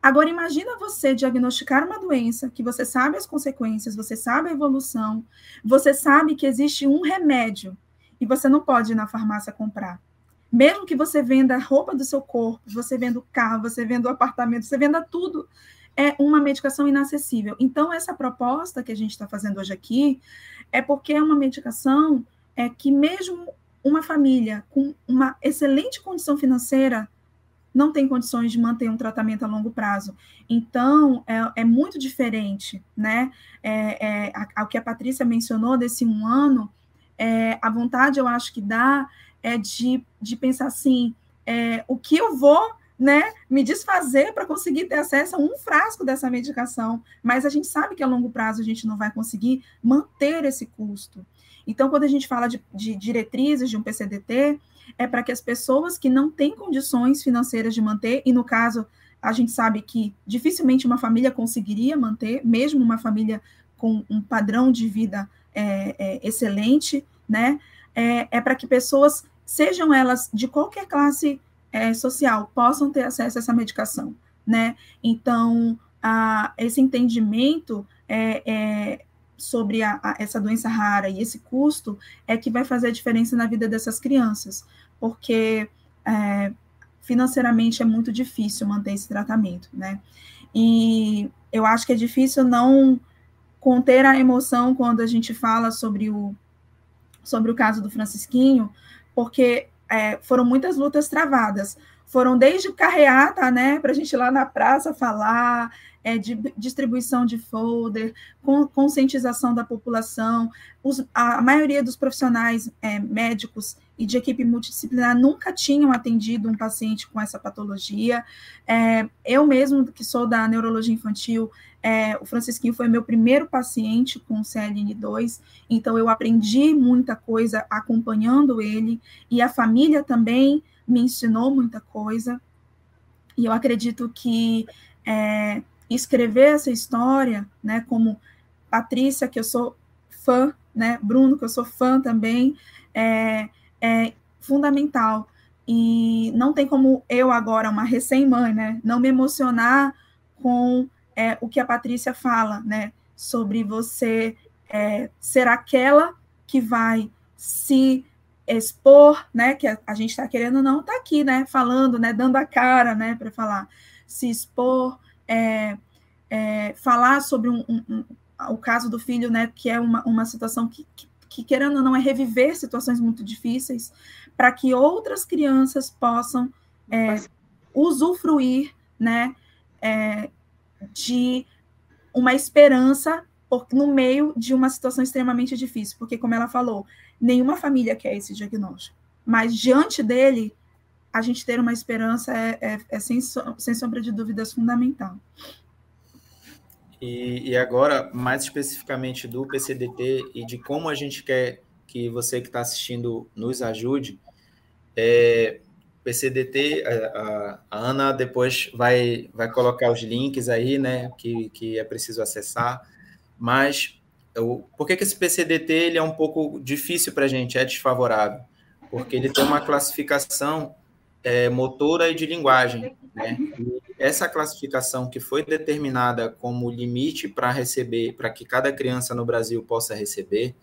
Agora, imagina você diagnosticar uma doença que você sabe as consequências, você sabe a evolução, você sabe que existe um remédio e você não pode ir na farmácia comprar. Mesmo que você venda a roupa do seu corpo, você venda o carro, você venda o apartamento, você venda tudo, é uma medicação inacessível. Então, essa proposta que a gente está fazendo hoje aqui é porque é uma medicação é, que mesmo uma família com uma excelente condição financeira não tem condições de manter um tratamento a longo prazo. Então, é, é muito diferente, né? É, é, a, a, o que a Patrícia mencionou desse um ano, é, a vontade, eu acho que dá, é de, de pensar assim, é, o que eu vou né, me desfazer para conseguir ter acesso a um frasco dessa medicação, mas a gente sabe que a longo prazo a gente não vai conseguir manter esse custo. Então, quando a gente fala de, de diretrizes de um PCDT, é para que as pessoas que não têm condições financeiras de manter, e no caso, a gente sabe que dificilmente uma família conseguiria manter, mesmo uma família com um padrão de vida é, é, excelente, né? É, é para que pessoas, sejam elas de qualquer classe é, social, possam ter acesso a essa medicação, né? Então, a, esse entendimento é, é sobre a, a, essa doença rara e esse custo é que vai fazer a diferença na vida dessas crianças, porque é, financeiramente é muito difícil manter esse tratamento, né? E eu acho que é difícil não conter a emoção quando a gente fala sobre o, sobre o caso do Francisquinho, porque é, foram muitas lutas travadas. Foram desde carreata, né, para a gente ir lá na praça falar, é, de distribuição de folder, com, conscientização da população. Os, a, maioria dos profissionais é, médicos e de equipe multidisciplinar nunca tinham atendido um paciente com essa patologia. É, eu mesmo, que sou da neurologia infantil, é, o Francisquinho foi meu primeiro paciente com CLN2, então eu aprendi muita coisa acompanhando ele, e a família também me ensinou muita coisa. E eu acredito que é, escrever essa história, né, como Patrícia, que eu sou fã, né, Bruno, que eu sou fã também, é, é fundamental. E não tem como eu agora, uma recém-mãe, né, não me emocionar com é, o que a Patrícia fala, né, sobre você é, ser aquela que vai se expor, né, que a, a gente está querendo não tá aqui, né, falando, né, dando a cara, né, para falar, se expor, é, é, falar sobre um, um, um, o caso do filho, né, que é uma, uma situação que, que, que, querendo ou não, é reviver situações muito difíceis, para que outras crianças possam é, usufruir, né, é, de uma esperança no meio de uma situação extremamente difícil, porque, como ela falou, nenhuma família quer esse diagnóstico, mas diante dele, a gente ter uma esperança é, é, é sem, sem sombra de dúvidas fundamental. E, e, agora, mais especificamente do PCDT e de como a gente quer que você que está assistindo nos ajude, é, PCDT, a, a, Ana depois vai, vai colocar os links aí, né, que, que é preciso acessar, mas eu, por que, que esse PCDT ele é um pouco difícil para a gente, é desfavorável? Porque ele tem uma classificação é, motora e de linguagem. Né? essa classificação que foi determinada como limite para receber, para que cada criança no Brasil possa receber,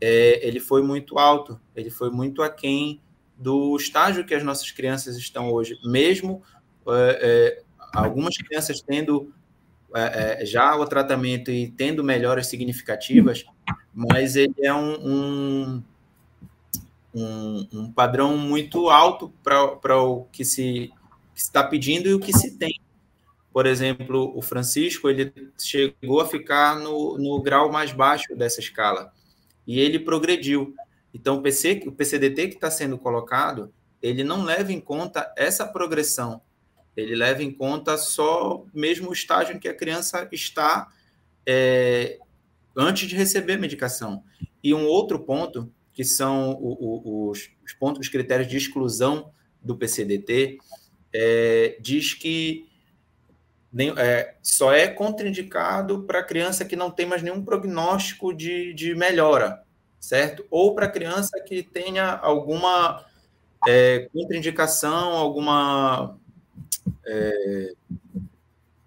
é, ele foi muito alto, ele foi muito aquém do estágio que as nossas crianças estão hoje, mesmo é, é, algumas crianças tendo é, é, já o tratamento e tendo melhoras significativas, mas ele é um, um um, um padrão muito alto para o que se está pedindo e o que se tem. Por exemplo, o Francisco ele chegou a ficar no, no grau mais baixo dessa escala e ele progrediu. Então, o, PC, o PCDT que está sendo colocado, ele não leva em conta essa progressão. Ele leva em conta só mesmo o estágio em que a criança está é, antes de receber a medicação. E um outro ponto que são o, o, os, os, pontos, os critérios de exclusão do PCDT, é, diz que nem, é, só é contraindicado para criança que não tem mais nenhum prognóstico de, de melhora, certo? Ou para criança que tenha alguma é, contraindicação, alguma é,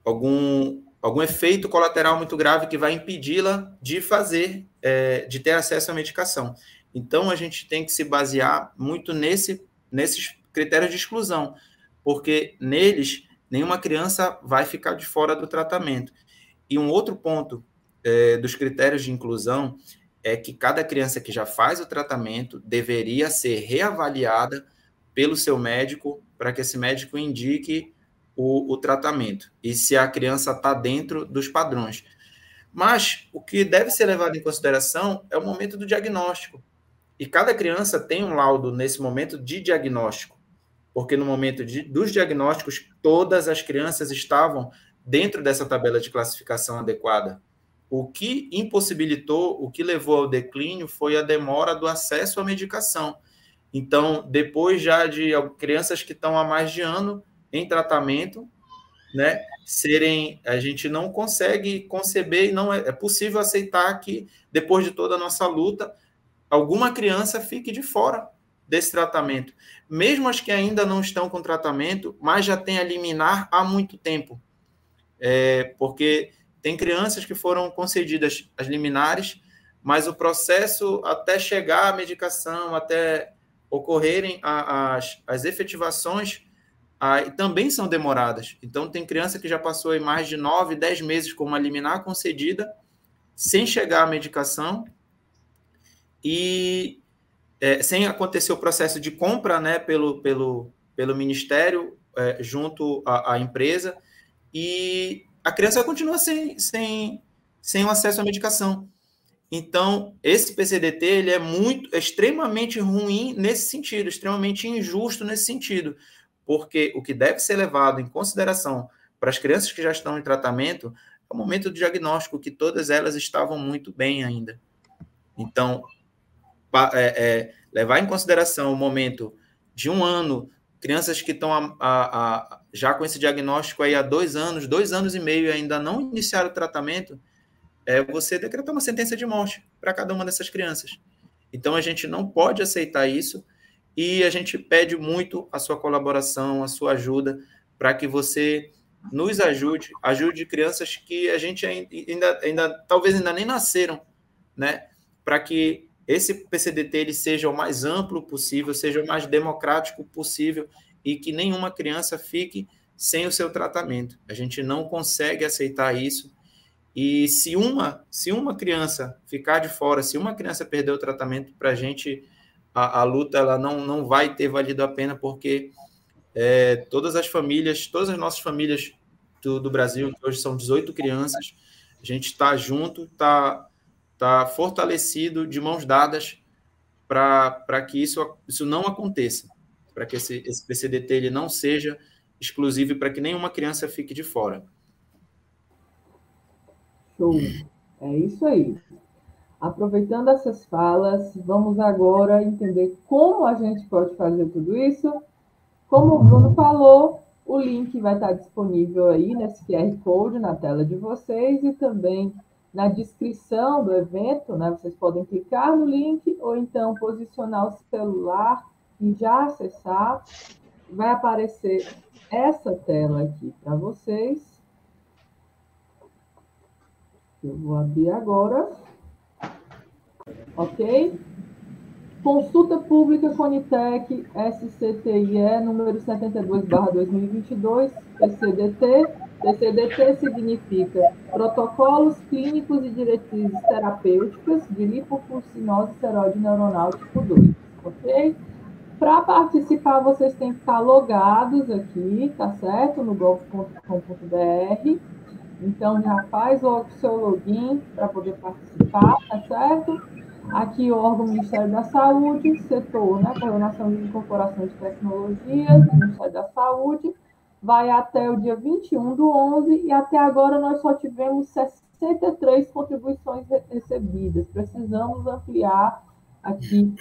algum algum efeito colateral muito grave que vai impedi-la de fazer, é, de ter acesso à medicação. Então, a gente tem que se basear muito nesse, nesses critérios de exclusão, porque neles nenhuma criança vai ficar de fora do tratamento. E um outro ponto é, dos critérios de inclusão é que cada criança que já faz o tratamento deveria ser reavaliada pelo seu médico para que esse médico indique o, o tratamento e se a criança está dentro dos padrões. Mas o que deve ser levado em consideração é o momento do diagnóstico. E cada criança tem um laudo nesse momento de diagnóstico, porque no momento de, dos diagnósticos, todas as crianças estavam dentro dessa tabela de classificação adequada. O que impossibilitou, o que levou ao declínio foi a demora do acesso à medicação. Então, depois já de crianças que estão há mais de ano em tratamento, né, serem, a gente não consegue conceber e não é, é possível aceitar que depois de toda a nossa luta, alguma criança fique de fora desse tratamento, mesmo as que ainda não estão com tratamento, mas já tem a liminar há muito tempo, é, porque tem crianças que foram concedidas as liminares, mas o processo até chegar à medicação, até ocorrerem as, as efetivações, aí, também são demoradas. Então, tem criança que já passou mais de nove, dez meses com uma liminar concedida, sem chegar à medicação, e é, sem acontecer o processo de compra né, pelo, pelo, pelo Ministério é, junto à, à empresa, e a criança continua sem, sem, sem o acesso à medicação. Então, esse PCDT ele é muito, é extremamente ruim nesse sentido, extremamente injusto nesse sentido, porque o que deve ser levado em consideração para as crianças que já estão em tratamento é o momento do diagnóstico, que todas elas estavam muito bem ainda. Então, é, é, levar em consideração o momento de um ano, crianças que estão a, a, a, já com esse diagnóstico aí há dois anos, dois anos e meio ainda não iniciaram o tratamento, é você decretar uma sentença de morte para cada uma dessas crianças. Então a gente não pode aceitar isso e a gente pede muito a sua colaboração, a sua ajuda para que você nos ajude, ajude crianças que a gente ainda, ainda talvez ainda nem nasceram, né? Para que esse PCDT ele seja o mais amplo possível, seja o mais democrático possível e que nenhuma criança fique sem o seu tratamento. A gente não consegue aceitar isso. E se uma, se uma criança ficar de fora, se uma criança perder o tratamento, para a gente a, a, luta ela não, não vai ter valido a pena, porque é, todas as famílias, todas as nossas famílias do, do Brasil, que hoje são 18 crianças, a gente está junto, está está fortalecido, de mãos dadas, para que isso, isso não aconteça, para que esse, esse PCDT ele não seja exclusivo para que nenhuma criança fique de fora. Show. É isso aí. Aproveitando essas falas, vamos agora entender como a gente pode fazer tudo isso. Como o Bruno falou, o link vai estar disponível aí nesse QR Code na tela de vocês e também na descrição do evento, né, vocês podem clicar no link ou então posicionar o celular e já acessar. Vai aparecer essa tela aqui para vocês. Eu vou abrir agora. Ok? Consulta Pública Conitec SCTIE número 72, 2022, PCDT, PCDT significa Protocolos Clínicos e Diretrizes Terapêuticas de Lipofuscinose Seróide Neuronal tipo 2, ok? Para participar, vocês têm que estar logados aqui, tá certo? No golf.com.br. Então, já faz logo o seu login para poder participar, tá certo? Aqui, o órgão Ministério da Saúde, setor, né? Coordenação de Incorporação de Tecnologias, Ministério da Saúde vai até o dia 21 do 11 e até agora nós só tivemos 63 contribuições recebidas. Precisamos ampliar aqui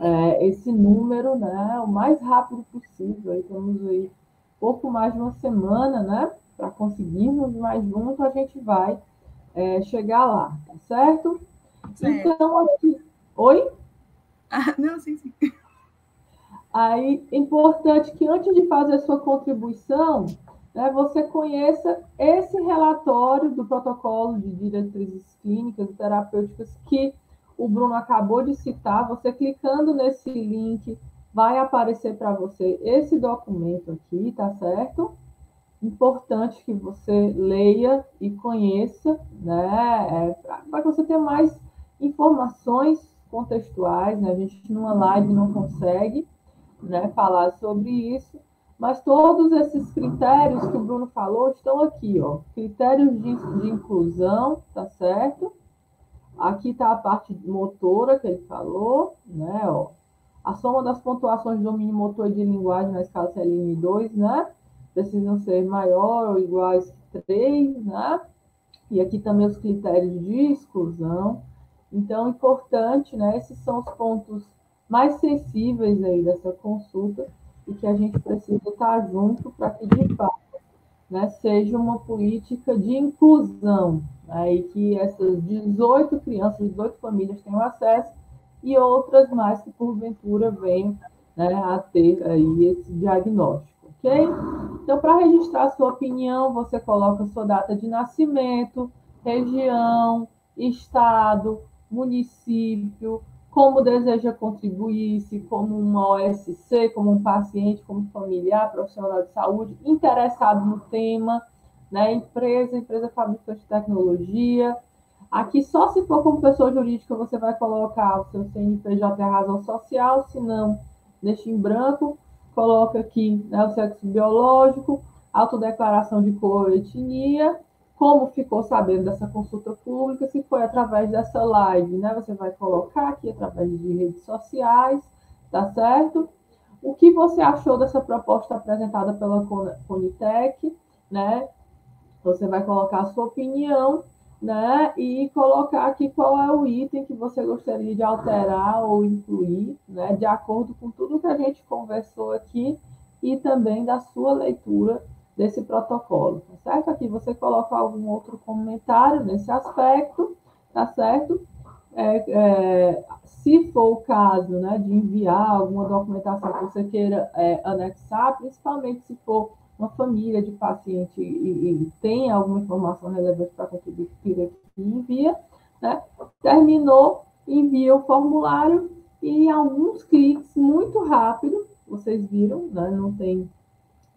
é, esse número, né, o mais rápido possível. Aí temos aí pouco mais de uma semana, né, para conseguirmos, mas junto a gente vai é, chegar lá, tá certo? Certo? Então, aqui... Oi? Ah, não, sim, sim. Aí, é importante que antes de fazer a sua contribuição, né, você conheça esse relatório do protocolo de diretrizes clínicas e terapêuticas que o Bruno acabou de citar. Você clicando nesse link, vai aparecer para você esse documento aqui, tá certo? importante que você leia e conheça, né? É, para que você tenha mais informações contextuais, né? A gente numa live não consegue, né, falar sobre isso, mas todos esses critérios que o Bruno falou estão aqui, ó. Critérios de, de inclusão, tá certo? Aqui está a parte motora que ele falou, né? Ó. A soma das pontuações de domínio motor e de linguagem na escala CLN2, né? Precisam ser maior ou iguais que 3, né? E aqui também os critérios de exclusão. Então, importante, né? Esses são os pontos mais sensíveis aí dessa consulta e que a gente precisa estar junto para que, de fato, né, seja uma política de inclusão, né, e que essas 18 crianças, 18 famílias tenham acesso e outras mais que, porventura, venham né, a ter aí esse diagnóstico, ok? Então, para registrar sua opinião, você coloca sua data de nascimento, região, estado, município, como deseja contribuir, se como uma OSC, como um paciente, como familiar, profissional de saúde, interessado no tema, né? empresa, empresa fabricante de tecnologia. Aqui, só se for como pessoa jurídica, você vai colocar o seu CNPJ e a razão social, se não, deixa em branco, coloca aqui né, o sexo biológico, autodeclaração de cor e etnia, como ficou sabendo dessa consulta pública, se foi através dessa live, né? Você vai colocar aqui através de redes sociais, tá certo? O que você achou dessa proposta apresentada pela Conitec, né? Você vai colocar a sua opinião, né? E colocar aqui qual é o item que você gostaria de alterar ou incluir, né? De acordo com tudo que a gente conversou aqui e também da sua leitura desse protocolo, tá certo? Aqui você coloca algum outro comentário nesse aspecto, tá certo? É, é, se for o caso né, de enviar alguma documentação que você queira é, anexar, principalmente se for uma família de paciente e, e tem alguma informação relevante para contribuir, envia, né? terminou, envia o formulário e alguns cliques muito rápido, vocês viram, né? não tem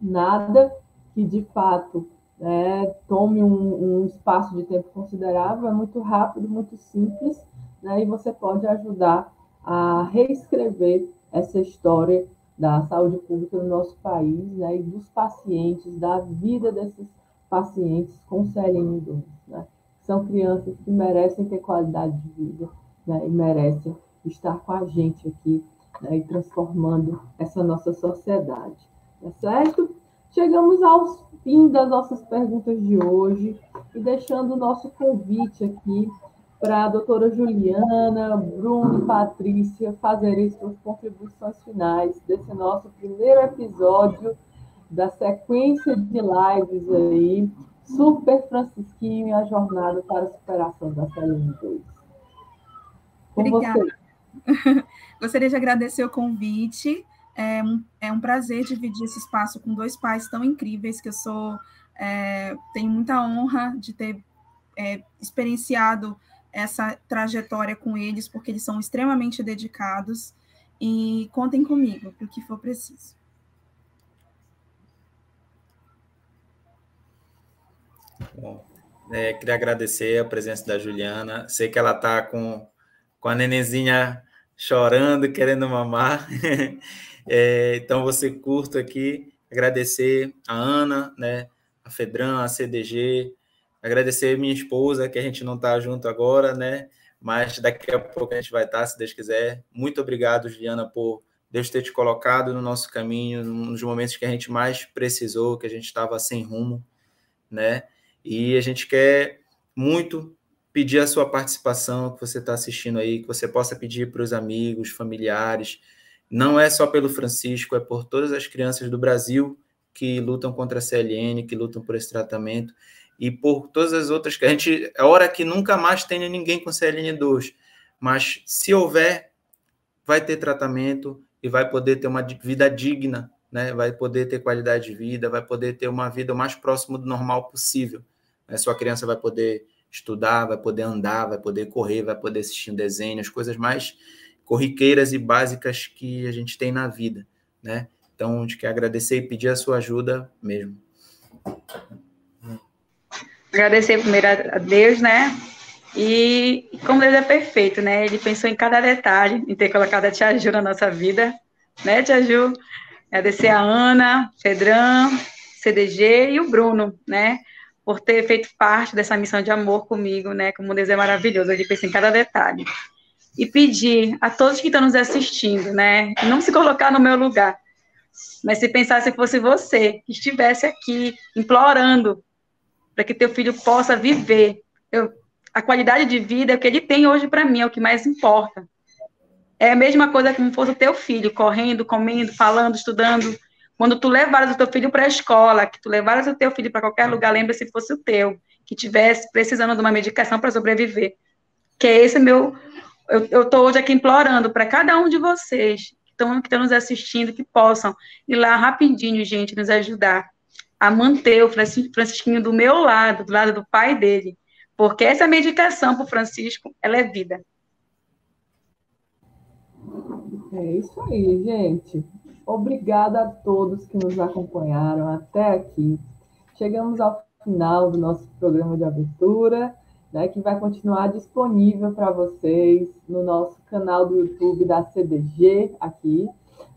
nada que de fato né, tome um, um, espaço de tempo considerável, é muito rápido, muito simples, né, e você pode ajudar a reescrever essa história da saúde pública no nosso país né, e dos pacientes, da vida desses pacientes com CLN2. Né? São crianças que merecem ter qualidade de vida né, e merecem estar com a gente aqui né, e transformando essa nossa sociedade. Tá certo? Chegamos ao fim das nossas perguntas de hoje e deixando o nosso convite aqui para a doutora Juliana, Bruno e Patrícia fazerem suas contribuições finais desse nosso primeiro episódio da sequência de lives aí, Super Francisquinho e a jornada para a superação da CLM2. Obrigada. Gostaria de agradecer o convite é um, é um prazer dividir esse espaço com dois pais tão incríveis que eu sou. É, tenho muita honra de ter é, experienciado essa trajetória com eles, porque eles são extremamente dedicados. E contem comigo para o que for preciso. Bom, é, queria agradecer a presença da Juliana. Sei que ela está com, com a nenenzinha chorando, querendo mamar. É, então, você curto aqui, agradecer a Ana, né, a Fedran, a CDG, agradecer minha esposa, que a gente não está junto agora, né, mas daqui a pouco a gente vai estar, tá, se Deus quiser. Muito obrigado, Juliana, por Deus ter te colocado no nosso caminho, nos momentos que a gente mais precisou, que a gente estava sem rumo, né, e a gente quer muito pedir a sua participação, que você está assistindo aí, que você possa pedir para os amigos, familiares, não é só pelo Francisco, é por todas as crianças do Brasil que lutam contra a CLN, que lutam por esse tratamento, e por todas as outras que a gente. É hora que nunca mais tenha ninguém com CLN2, mas se houver, vai ter tratamento e vai poder ter uma vida digna, né? vai poder ter qualidade de vida, vai poder ter uma vida o mais próximo do normal possível. A sua criança vai poder estudar, vai poder andar, vai poder correr, vai poder assistir um desenho, as coisas mais corriqueiras e básicas que a gente tem na vida, né? Então, a gente quer agradecer e pedir a sua ajuda mesmo. agradecer primeiro a Deus, né? E como Deus é perfeito, né? Ele pensou em cada detalhe, em ter colocado a Tia Ju na nossa vida, né, Tia Ju? Agradecer a Ana, Pedrão, CDG e o Bruno, né? Por ter feito parte dessa missão de amor comigo, né? Como Deus é maravilhoso, ele pensa em cada detalhe. E pedir a todos que estão nos assistindo, né? Não se colocar no meu lugar, mas se pensasse que fosse você que estivesse aqui implorando para que teu filho possa viver. Eu, a qualidade de vida que ele tem hoje para mim, é o que mais importa. É a mesma coisa como fosse o teu filho, correndo, comendo, falando, estudando. Quando tu levaras o teu filho para a escola, que tu levaras o teu filho para qualquer lugar, lembra se fosse o teu, que tivesse precisando de uma medicação para sobreviver. Que é esse meu. Eu estou hoje aqui implorando para cada um de vocês que estão que nos assistindo, que possam ir lá rapidinho, gente, nos ajudar a manter o Francisquinho do meu lado, do lado do pai dele. Porque essa medicação para o Francisco, ela é vida. É isso aí, gente. Obrigada a todos que nos acompanharam até aqui. Chegamos ao final do nosso programa de abertura, né, que vai continuar disponível para vocês no nosso canal do YouTube da CDG aqui.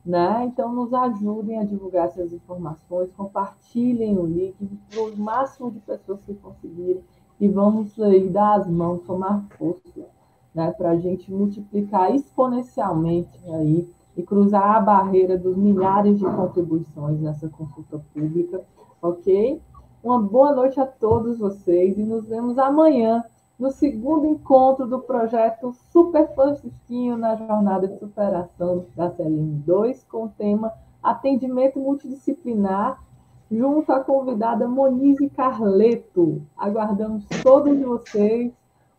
Né? Então, nos ajudem a divulgar essas informações, compartilhem o link para o máximo de pessoas que conseguirem e vamos aí dar as mãos, tomar força né, para a gente multiplicar exponencialmente aí e cruzar a barreira dos milhares de contribuições nessa consulta pública, ok? Uma boa noite a todos vocês e nos vemos amanhã no segundo encontro do projeto Super Francisquinho na jornada de superação da CLM 2 com o tema Atendimento Multidisciplinar junto à convidada Monize Carleto. Aguardamos todos vocês.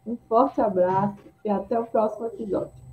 Um forte abraço e até o próximo episódio.